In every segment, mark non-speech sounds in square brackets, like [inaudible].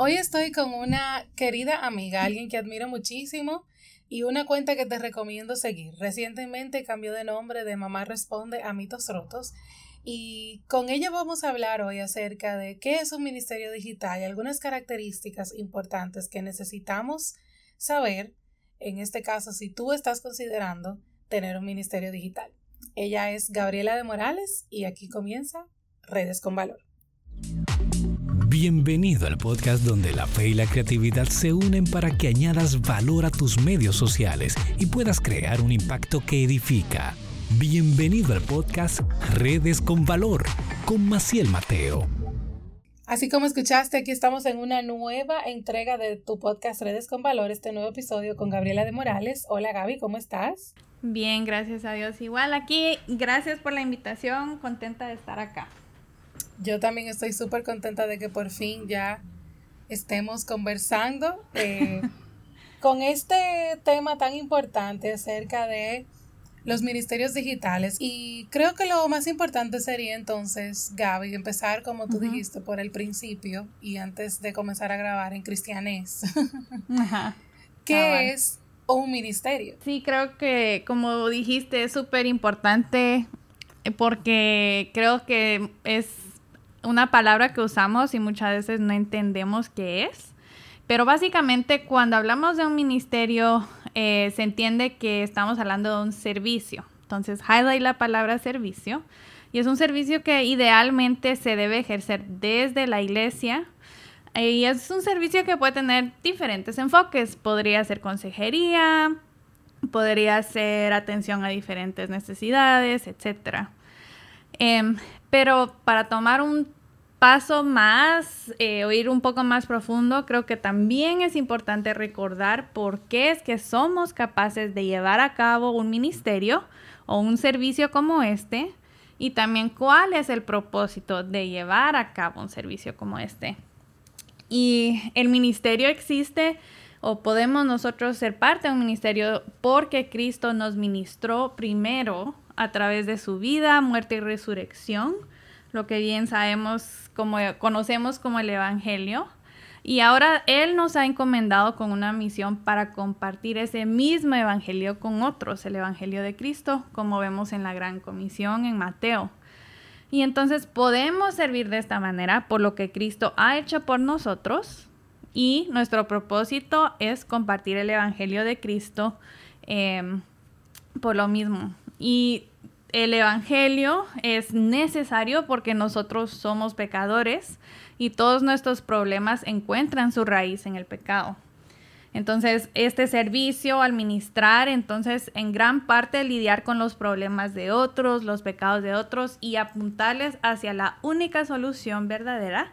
Hoy estoy con una querida amiga, alguien que admiro muchísimo y una cuenta que te recomiendo seguir. Recientemente cambió de nombre de Mamá Responde a Mitos Rotos y con ella vamos a hablar hoy acerca de qué es un ministerio digital y algunas características importantes que necesitamos saber, en este caso si tú estás considerando tener un ministerio digital. Ella es Gabriela de Morales y aquí comienza Redes con Valor. Bienvenido al podcast donde la fe y la creatividad se unen para que añadas valor a tus medios sociales y puedas crear un impacto que edifica. Bienvenido al podcast Redes con Valor con Maciel Mateo. Así como escuchaste, aquí estamos en una nueva entrega de tu podcast Redes con Valor, este nuevo episodio con Gabriela de Morales. Hola Gaby, ¿cómo estás? Bien, gracias a Dios. Igual aquí, gracias por la invitación, contenta de estar acá. Yo también estoy súper contenta de que por fin ya estemos conversando eh, [laughs] con este tema tan importante acerca de los ministerios digitales. Y creo que lo más importante sería entonces, Gaby, empezar como tú dijiste por el principio y antes de comenzar a grabar en cristianés. [laughs] [laughs] ¿Qué ah, es un ministerio? Sí, creo que como dijiste es súper importante porque creo que es una palabra que usamos y muchas veces no entendemos qué es. Pero básicamente cuando hablamos de un ministerio eh, se entiende que estamos hablando de un servicio. Entonces, highlight la palabra servicio. Y es un servicio que idealmente se debe ejercer desde la iglesia. Y es un servicio que puede tener diferentes enfoques. Podría ser consejería, podría ser atención a diferentes necesidades, etc. pero para tomar un paso más eh, o ir un poco más profundo, creo que también es importante recordar por qué es que somos capaces de llevar a cabo un ministerio o un servicio como este y también cuál es el propósito de llevar a cabo un servicio como este. Y el ministerio existe o podemos nosotros ser parte de un ministerio porque Cristo nos ministró primero a través de su vida, muerte y resurrección lo que bien sabemos, como conocemos como el Evangelio. Y ahora Él nos ha encomendado con una misión para compartir ese mismo Evangelio con otros, el Evangelio de Cristo, como vemos en la Gran Comisión en Mateo. Y entonces podemos servir de esta manera por lo que Cristo ha hecho por nosotros y nuestro propósito es compartir el Evangelio de Cristo em, por lo mismo. Y el Evangelio es necesario porque nosotros somos pecadores y todos nuestros problemas encuentran su raíz en el pecado. Entonces, este servicio al ministrar, entonces, en gran parte lidiar con los problemas de otros, los pecados de otros y apuntarles hacia la única solución verdadera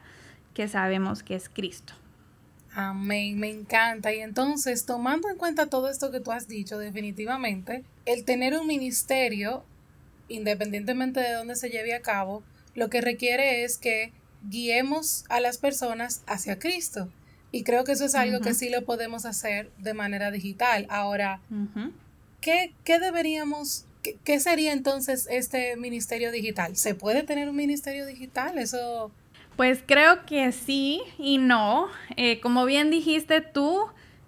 que sabemos que es Cristo. Amén, me encanta. Y entonces, tomando en cuenta todo esto que tú has dicho, definitivamente, el tener un ministerio independientemente de dónde se lleve a cabo, lo que requiere es que guiemos a las personas hacia Cristo. Y creo que eso es algo que sí lo podemos hacer de manera digital. Ahora, ¿qué, deberíamos, qué, sería entonces este ministerio digital? ¿Se puede tener un ministerio digital? Eso... Pues creo que sí y no. Eh, como bien dijiste tú,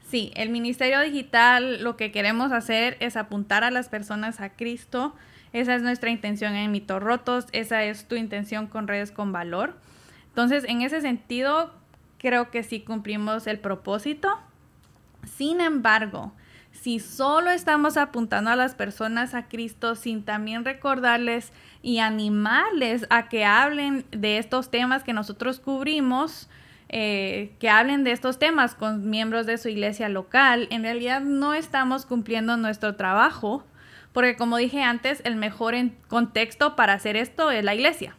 sí, el ministerio digital lo que queremos hacer es apuntar a las personas a Cristo esa es nuestra intención en Mitos Rotos, esa es tu intención con redes con valor. Entonces, en ese sentido, creo que sí cumplimos el propósito. Sin embargo, si solo estamos apuntando a las personas a Cristo sin también recordarles y animarles a que hablen de estos temas que nosotros cubrimos, eh, que hablen de estos temas con miembros de su iglesia local, en realidad no estamos cumpliendo nuestro trabajo porque como dije antes, el mejor contexto para hacer esto es la iglesia.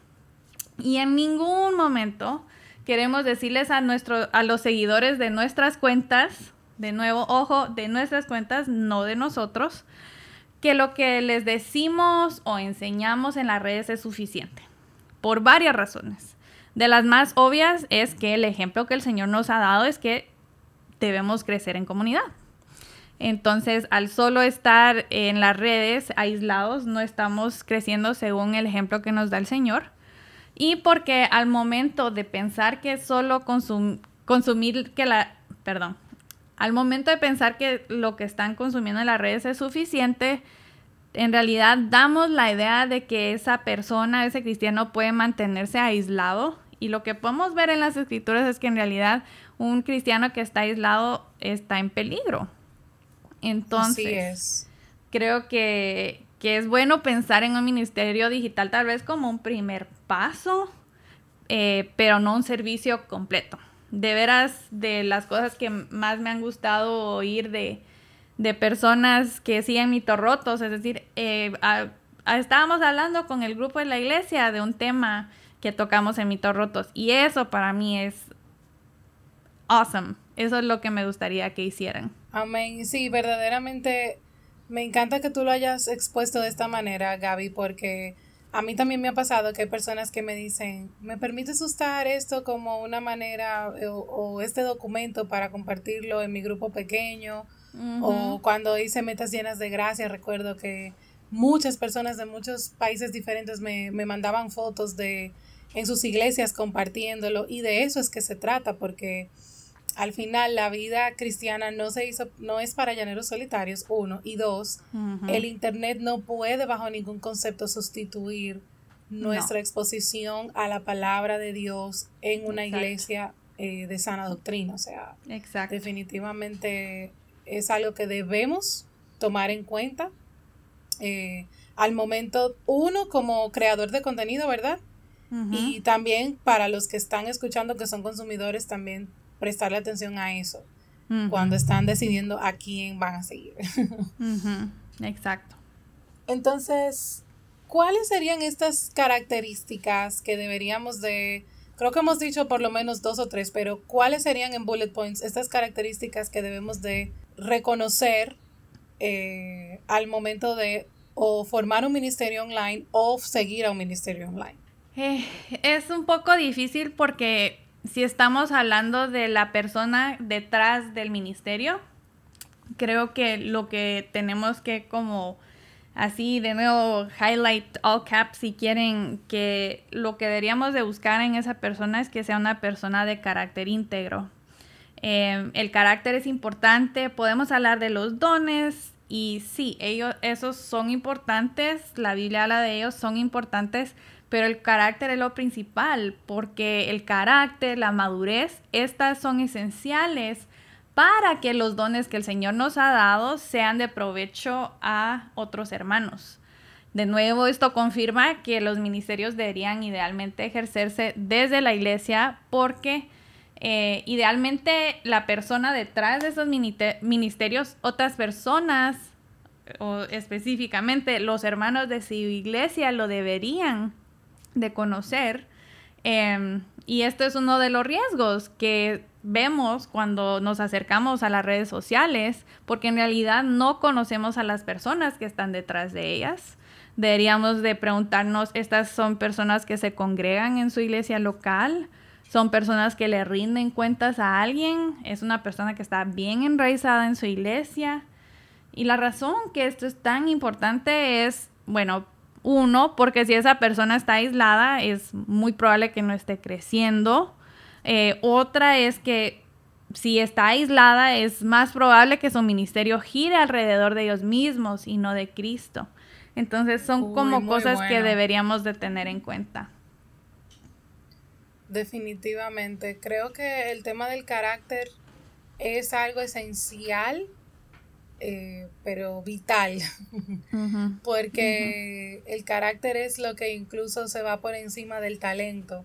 Y en ningún momento queremos decirles a, nuestro, a los seguidores de nuestras cuentas, de nuevo, ojo, de nuestras cuentas, no de nosotros, que lo que les decimos o enseñamos en las redes es suficiente. Por varias razones. De las más obvias es que el ejemplo que el Señor nos ha dado es que debemos crecer en comunidad. Entonces, al solo estar en las redes aislados, no estamos creciendo según el ejemplo que nos da el Señor. Y porque al momento de pensar que solo consumir que la, perdón, al momento de pensar que lo que están consumiendo en las redes es suficiente, en realidad damos la idea de que esa persona, ese cristiano puede mantenerse aislado y lo que podemos ver en las escrituras es que en realidad un cristiano que está aislado está en peligro. Entonces, creo que, que es bueno pensar en un ministerio digital tal vez como un primer paso, eh, pero no un servicio completo. De veras, de las cosas que más me han gustado oír de, de personas que siguen mitos rotos, es decir, eh, estábamos hablando con el grupo de la iglesia de un tema que tocamos en mitos rotos y eso para mí es awesome. Eso es lo que me gustaría que hicieran. Amén. Sí, verdaderamente me encanta que tú lo hayas expuesto de esta manera, Gaby, porque a mí también me ha pasado que hay personas que me dicen, ¿me permites usar esto como una manera o, este documento para compartirlo en mi grupo pequeño? O cuando hice metas llenas de gracia, recuerdo que muchas personas de muchos países diferentes me, me mandaban fotos de en sus iglesias compartiéndolo y de eso es que se trata porque al final la vida cristiana no se hizo, no es para llaneros solitarios, uno, y dos, el internet no puede bajo ningún concepto sustituir nuestra exposición a la palabra de Dios en una iglesia eh, de sana doctrina. O sea, definitivamente es algo que debemos tomar en cuenta. Eh, al momento, uno como creador de contenido, ¿verdad? Y también para los que están escuchando que son consumidores, también prestarle atención a eso cuando están decidiendo a quién van a seguir. [laughs] Exacto. Entonces, ¿cuáles serían estas características que deberíamos de, creo que hemos dicho por lo menos dos o tres, pero ¿cuáles serían en bullet points estas características que debemos de reconocer eh, al momento de o formar un ministerio online o seguir a un ministerio online? Eh, es un poco difícil porque si estamos hablando de la persona detrás del ministerio, creo que lo que tenemos que como así de nuevo highlight all caps si quieren que lo que deberíamos de buscar en esa persona es que sea una persona de carácter íntegro. Em, el carácter es importante, podemos hablar de los dones y sí, ellos, esos son importantes, la Biblia habla de ellos, son importantes, pero el carácter es lo principal, porque el carácter, la madurez, estas son esenciales para que los dones que el Señor nos ha dado sean de provecho a otros hermanos. De nuevo, esto confirma que los ministerios deberían idealmente ejercerse desde la iglesia porque eh, idealmente la persona detrás de esos ministerios, otras personas, o específicamente los hermanos de su iglesia, lo deberían de conocer. Em, y esto es uno de los riesgos que vemos cuando nos acercamos a las redes sociales, porque en realidad no conocemos a las personas que están detrás de ellas. Deberíamos de preguntarnos, ¿estas son personas que se congregan en su iglesia local? ¿Son personas que le rinden cuentas a alguien? ¿Es una persona que está bien enraizada en su iglesia? Y la razón que esto es tan importante es, bueno, uno, porque si esa persona está aislada, es muy probable que no esté creciendo. Eh, otra es que si está aislada, es más probable que su ministerio gire alrededor de ellos mismos y no de Cristo. Entonces son como cosas que deberíamos de tener en cuenta. Definitivamente. Creo que el tema del carácter es algo esencial eh, pero vital, [laughs] porque el carácter es lo que incluso se va por encima del talento.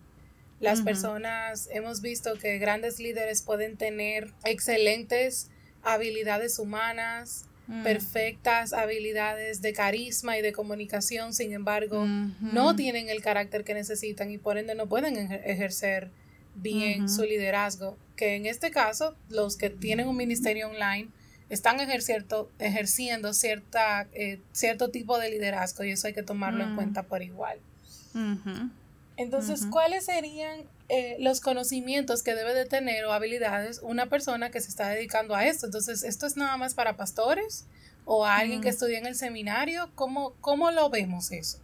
Las personas, hemos visto que grandes líderes pueden tener excelentes habilidades humanas, mm. perfectas habilidades de carisma y de comunicación, sin embargo, no tienen el carácter que necesitan y por ende no pueden ejercer bien su liderazgo. Que en este caso, los que tienen un ministerio online, están ejerciendo, ejerciendo cierta, eh, cierto tipo de liderazgo y eso hay que tomarlo en mm. cuenta por igual. Entonces, ¿cuáles serían eh, los conocimientos que debe de tener o habilidades una persona que se está dedicando a esto? Entonces, ¿esto es nada más para pastores o a alguien que mm. estudia en el seminario? ¿Cómo, ¿Cómo lo vemos eso?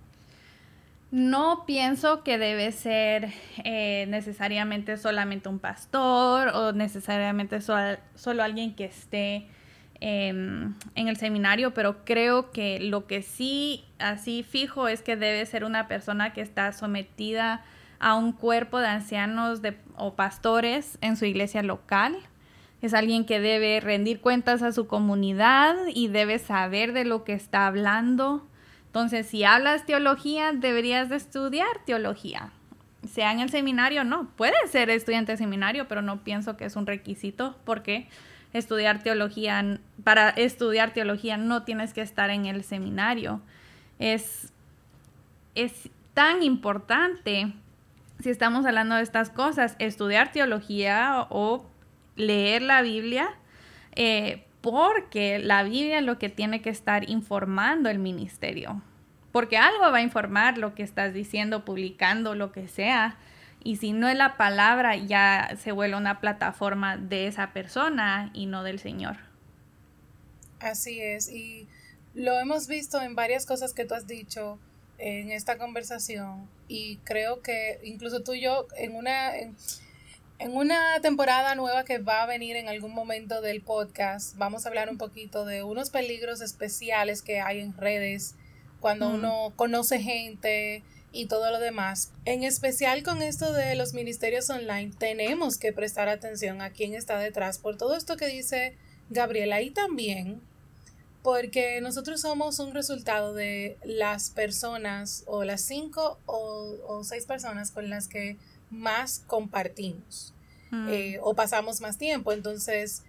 No pienso que debe ser eh, necesariamente solamente un pastor o necesariamente solo alguien que esté em, en el seminario, pero creo que lo que sí así fijo es que debe ser una persona que está sometida a un cuerpo de ancianos o pastores en su iglesia local. Es alguien que debe rendir cuentas a su comunidad y debe saber de lo que está hablando entonces, si hablas teología, deberías de estudiar teología. Sea en el seminario, no. Puedes ser estudiante de seminario, pero no pienso que es un requisito porque estudiar teología, para estudiar teología no tienes que estar en el seminario. Es, es tan importante, si estamos hablando de estas cosas, estudiar teología o leer la Biblia, eh, porque la Biblia es lo que tiene que estar informando el ministerio. Porque algo va a informar lo que estás diciendo, publicando, lo que sea. Y si no es la palabra, ya se vuelve una plataforma de esa persona y no del Señor. Así es. Y lo hemos visto en varias cosas que tú has dicho en esta conversación. Y creo que incluso tú y yo en una... En una temporada nueva que va a venir en algún momento del podcast, vamos a hablar un poquito de unos peligros especiales que hay en redes cuando uno conoce gente y todo lo demás. En especial con esto de los ministerios online, tenemos que prestar atención a quién está detrás por todo esto que dice Gabriela y también porque nosotros somos un resultado de las personas o las cinco o, o seis personas con las que más compartimos mm. eh, o pasamos más tiempo. Entonces,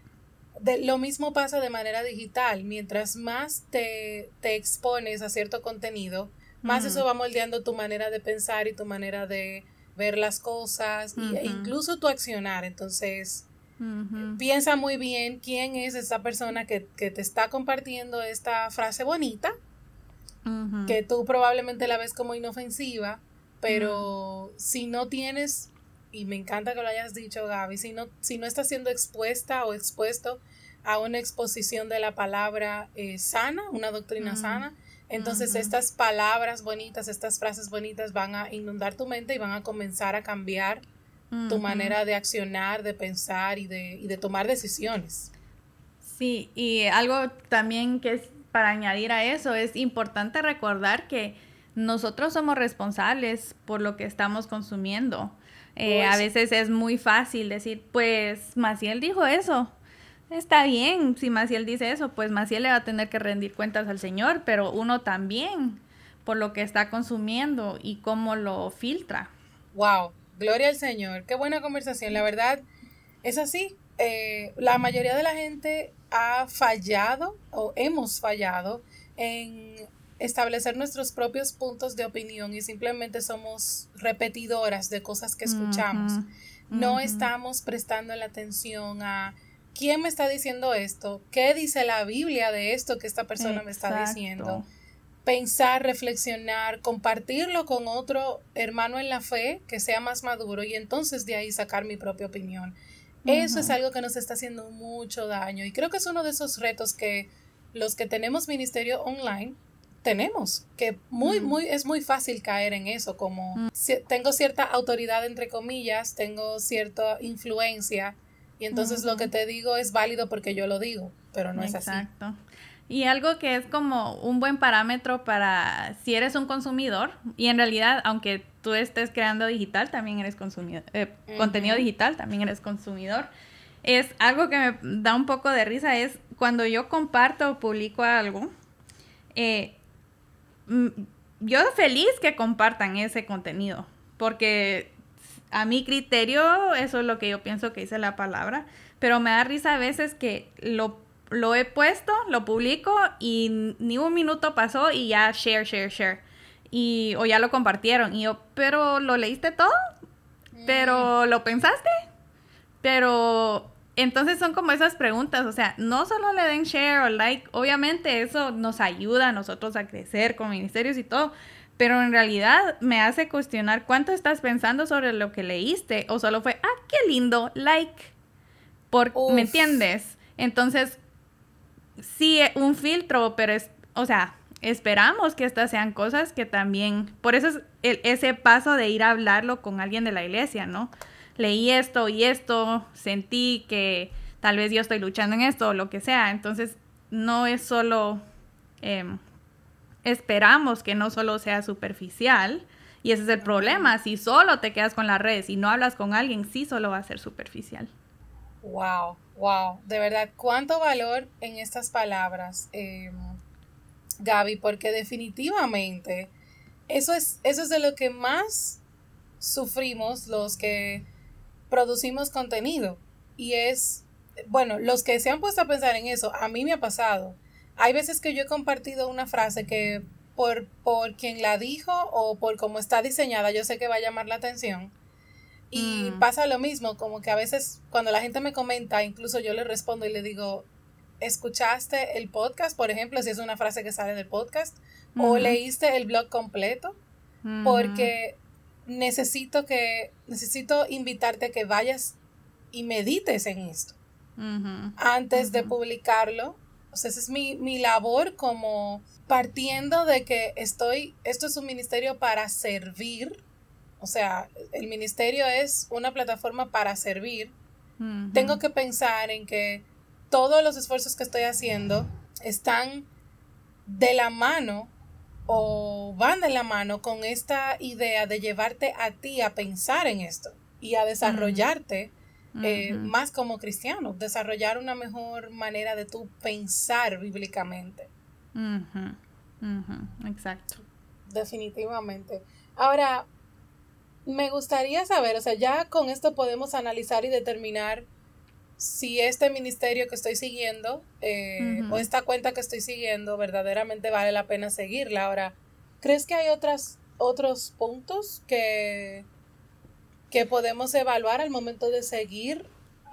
lo mismo pasa de manera digital. Mientras más te, expones a cierto contenido, más eso va moldeando tu manera de pensar y tu manera de ver las cosas e incluso tu accionar. Entonces, piensa muy bien quién es esa persona que, que te está compartiendo esta frase bonita, que tú probablemente la ves como inofensiva, pero si no tienes, y me encanta que lo hayas dicho Gaby, si no, si no estás siendo expuesta o expuesto a una exposición de la palabra eh, sana, una doctrina sana, entonces estas palabras bonitas, estas frases bonitas van a inundar tu mente y van a comenzar a cambiar tu manera de accionar, de pensar y de, y de tomar decisiones. Sí, y algo también que es para añadir a eso, es importante recordar que nosotros somos responsables por lo que estamos consumiendo. Eh, a veces es muy fácil decir, pues Maciel dijo eso. Está bien, si Maciel dice eso, pues Maciel le va a tener que rendir cuentas al Señor, pero uno también por lo que está consumiendo y cómo lo filtra. Wow, gloria al Señor, qué buena conversación. La verdad es así. Eh, la mayoría de la gente ha fallado o hemos fallado en establecer nuestros propios puntos de opinión y simplemente somos repetidoras de cosas que escuchamos. No estamos prestando la atención a quién me está diciendo esto, qué dice la Biblia de esto que esta persona me está diciendo. Pensar, reflexionar, compartirlo con otro hermano en la fe que sea más maduro y entonces de ahí sacar mi propia opinión. Eso es algo que nos está haciendo mucho daño y creo que es uno de esos retos que los que tenemos ministerio online tenemos, que muy, muy, es muy fácil caer en eso, como tengo cierta autoridad, entre comillas, tengo cierta influencia, y entonces lo que te digo es válido porque yo lo digo, pero no es así. Exacto. Y algo que es como un buen parámetro para si eres un consumidor, y en realidad, aunque tú estés creando digital, también eres consumidor, eh, contenido digital, también eres consumidor. Es algo que me da un poco de risa, es cuando yo comparto o publico algo, eh, yo feliz que compartan ese contenido, porque a mi criterio, eso es lo que yo pienso que dice la palabra, pero me da risa a veces que lo, lo he puesto, lo publico y ni un minuto pasó y ya share, share, share. Y, o ya lo compartieron. Y yo, pero ¿lo leíste todo? ¿Pero lo pensaste? Pero entonces son como esas preguntas, o sea, no solo le den share o like, obviamente eso nos ayuda a nosotros a crecer con ministerios y todo, pero en realidad me hace cuestionar cuánto estás pensando sobre lo que leíste o solo fue, ah, qué lindo, like, por, ¿me entiendes? Entonces, sí, un filtro, pero es, o sea, esperamos que estas sean cosas que también, por eso es ese paso de ir a hablarlo con alguien de la iglesia, ¿no? Leí esto y esto, sentí que tal vez yo estoy luchando en esto o lo que sea, entonces no es solo, em, esperamos que no solo sea superficial, y ese es el problema, si solo te quedas con las redes y no hablas con alguien, sí solo va a ser superficial. Wow, wow, de verdad, cuánto valor en estas palabras. Eh, Gaby, porque definitivamente eso es, eso es de lo que más sufrimos los que producimos contenido. Y es, bueno, los que se han puesto a pensar en eso, a mí me ha pasado. Hay veces que yo he compartido una frase que por, por quien la dijo o por cómo está diseñada, yo sé que va a llamar la atención. Y mm. pasa lo mismo, como que a veces cuando la gente me comenta, incluso yo le respondo y le digo, escuchaste el podcast, por ejemplo, si es una frase que sale del podcast, o leíste el blog completo, porque necesito que, necesito invitarte a que vayas y medites en esto antes de publicarlo. O sea, esa es mi, mi labor como partiendo de que estoy, esto es un ministerio para servir, o sea, el ministerio es una plataforma para servir. Tengo que pensar en que todos los esfuerzos que estoy haciendo están de la mano o van de la mano con esta idea de llevarte a ti a pensar en esto y a desarrollarte eh, más como cristiano, desarrollar una mejor manera de tú pensar bíblicamente. Exacto. Definitivamente. Ahora, me gustaría saber, o sea, ya con esto podemos analizar y determinar si este ministerio que estoy siguiendo eh, o esta cuenta que estoy siguiendo verdaderamente vale la pena seguirla. Ahora, ¿crees que hay otras, otros puntos que, que podemos evaluar al momento de seguir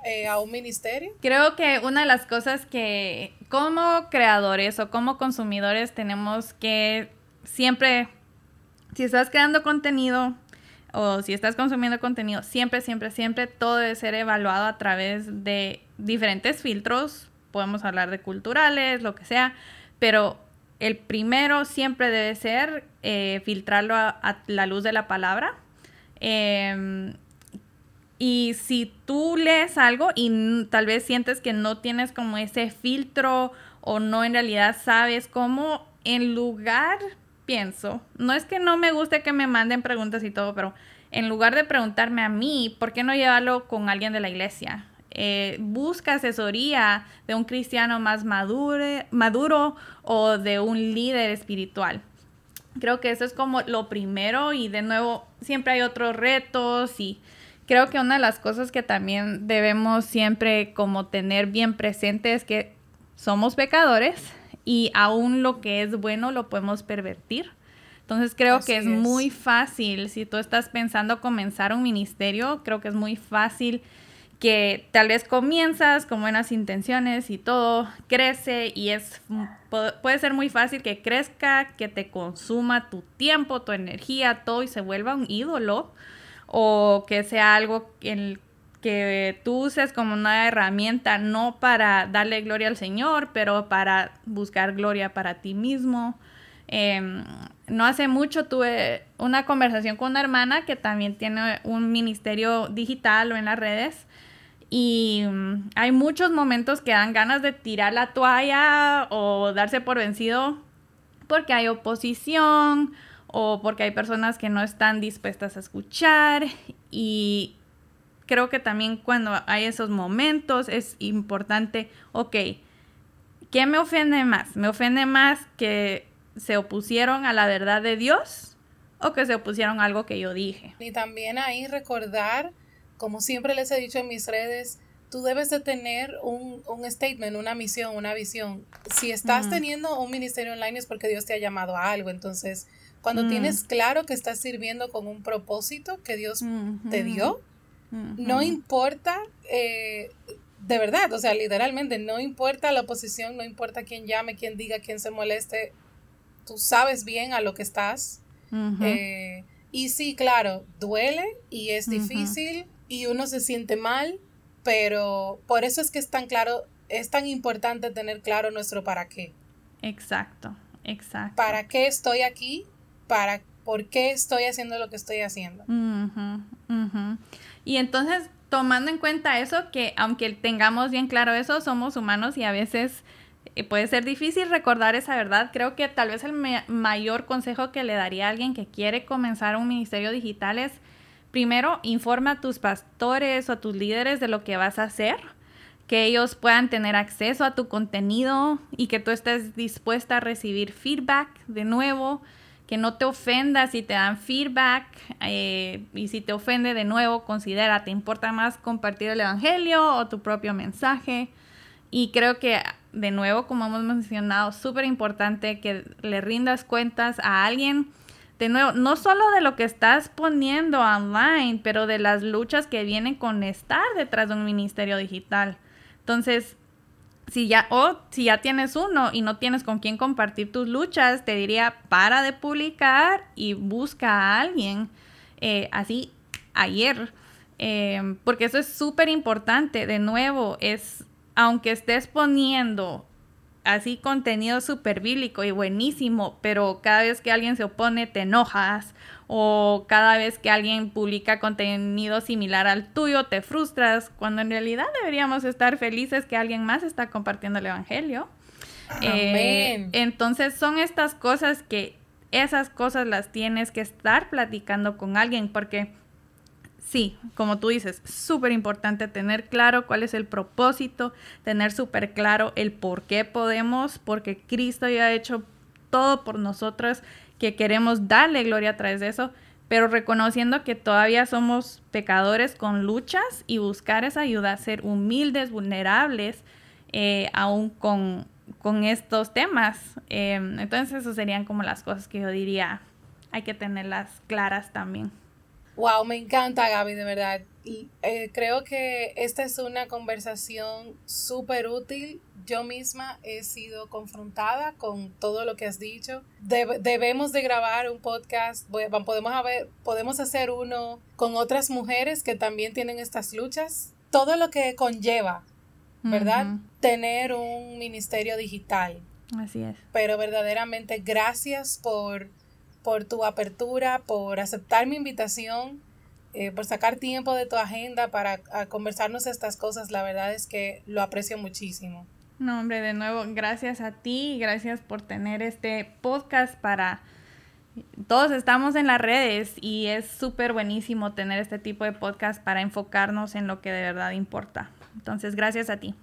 eh, a un ministerio? Creo que una de las cosas que como creadores o como consumidores tenemos que siempre, si estás creando contenido, o si estás consumiendo contenido, siempre, siempre, siempre todo debe ser evaluado a través de diferentes filtros. Podemos hablar de culturales, lo que sea, pero el primero siempre debe ser eh, filtrarlo a, la luz de la palabra. Em, y si tú lees algo y tal vez sientes que no tienes como ese filtro o no en realidad sabes cómo, en lugar pienso, no es que no me guste que me manden preguntas y todo, pero en lugar de preguntarme a mí, ¿por qué no llevarlo con alguien de la iglesia? Eh, busca asesoría de un cristiano más madure, maduro o de un líder espiritual. Creo que eso es como lo primero y de nuevo siempre hay otros retos y creo que una de las cosas que también debemos siempre como tener bien presente es que somos pecadores y aún lo que es bueno lo podemos pervertir. Entonces creo que es, muy fácil, si tú estás pensando comenzar un ministerio, creo que es muy fácil que tal vez comienzas con buenas intenciones y todo crece y es puede ser muy fácil que crezca, que te consuma tu tiempo, tu energía, todo y se vuelva un ídolo o que sea algo que tú uses como una herramienta no para darle gloria al Señor, pero para buscar gloria para ti mismo. Em, no hace mucho tuve una conversación con una hermana que también tiene un ministerio digital o en las redes y mm, hay muchos momentos que dan ganas de tirar la toalla o darse por vencido porque hay oposición o porque hay personas que no están dispuestas a escuchar y creo que también cuando hay esos momentos es importante, ok, ¿qué me ofende más? ¿Me ofende más que se opusieron a la verdad de Dios o que se opusieron a algo que yo dije? Y también ahí recordar, como siempre les he dicho en mis redes, tú debes de tener un, un statement, una misión, una visión. Si estás teniendo un ministerio online es porque Dios te ha llamado a algo, entonces... Cuando mm. tienes claro que estás sirviendo con un propósito que Dios te dio, no importa, eh, de verdad, o sea, literalmente, no importa la oposición, no importa quién llame, quién diga, quién se moleste, tú sabes bien a lo que estás. Eh, y sí, claro, duele y es difícil y uno se siente mal, pero por eso es que es tan claro, es tan importante tener claro nuestro para qué. Exacto, Exacto. ¿Para qué estoy aquí? ¿Para por qué estoy haciendo lo que estoy haciendo? Y entonces, tomando en cuenta eso, que aunque tengamos bien claro eso, somos humanos y a veces eh, puede ser difícil recordar esa verdad. Creo que tal vez el mayor consejo que le daría a alguien que quiere comenzar un ministerio digital es, primero, informa a tus pastores o a tus líderes de lo que vas a hacer, que ellos puedan tener acceso a tu contenido y que tú estés dispuesta a recibir feedback de nuevo, que no te ofenda si te dan feedback eh, y si te ofende de nuevo, considera, ¿te importa más compartir el Evangelio o tu propio mensaje? Y creo que de nuevo, como hemos mencionado, súper importante que le rindas cuentas a alguien. De nuevo, no solo de lo que estás poniendo online, pero de las luchas que vienen con estar detrás de un ministerio digital. Entonces, si ya, o si ya tienes uno y no tienes con quién compartir tus luchas, te diría, para de publicar y busca a alguien eh, así ayer. Eh, porque eso es súper importante. De nuevo, es aunque estés poniendo así contenido súper bíblico y buenísimo, pero cada vez que alguien se opone te enojas o cada vez que alguien publica contenido similar al tuyo te frustras, cuando en realidad deberíamos estar felices que alguien más está compartiendo el Evangelio. Eh, entonces son estas cosas que esas cosas las tienes que estar platicando con alguien porque sí, como tú dices, súper importante tener claro cuál es el propósito, tener súper claro el por qué podemos, porque Cristo ya ha hecho todo por nosotros, que queremos darle gloria a través de eso, pero reconociendo que todavía somos pecadores con luchas y buscar esa ayuda, ser humildes, vulnerables, eh, aún con, estos temas. Em, entonces, eso serían como las cosas que yo diría, hay que tenerlas claras también. Wow, me encanta Gaby, de verdad. Eh, creo que esta es una conversación súper útil. Yo misma he sido confrontada con todo lo que has dicho. debemos de grabar un podcast. podemos, haber, podemos hacer uno con otras mujeres que también tienen estas luchas. Todo lo que conlleva, ¿verdad? Tener un ministerio digital. Así es. Pero verdaderamente gracias por por tu apertura, por aceptar mi invitación, eh, por sacar tiempo de tu agenda para conversarnos estas cosas. La verdad es que lo aprecio muchísimo. No, hombre, de nuevo, gracias a ti y gracias por tener este podcast para... Todos estamos en las redes y es súper buenísimo tener este tipo de podcast para enfocarnos en lo que de verdad importa. Entonces, gracias a ti.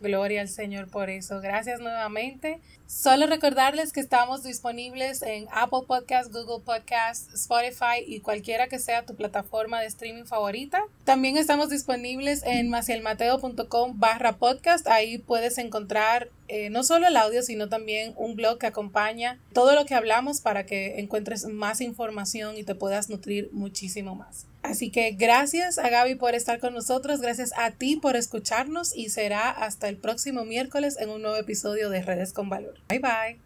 Gloria al Señor por eso. Gracias nuevamente. Solo recordarles que estamos disponibles en Apple Podcast, Google Podcast, Spotify y cualquiera que sea tu plataforma de streaming favorita. También estamos disponibles en macielmateo.com barra podcast. Ahí puedes encontrar eh, no solo el audio, sino también un blog que acompaña todo lo que hablamos para que encuentres más información y te puedas nutrir muchísimo más. Así que gracias a Gaby por estar con nosotros, gracias a ti por escucharnos y será hasta el próximo miércoles en un nuevo episodio de Redes con Valor. Bye bye.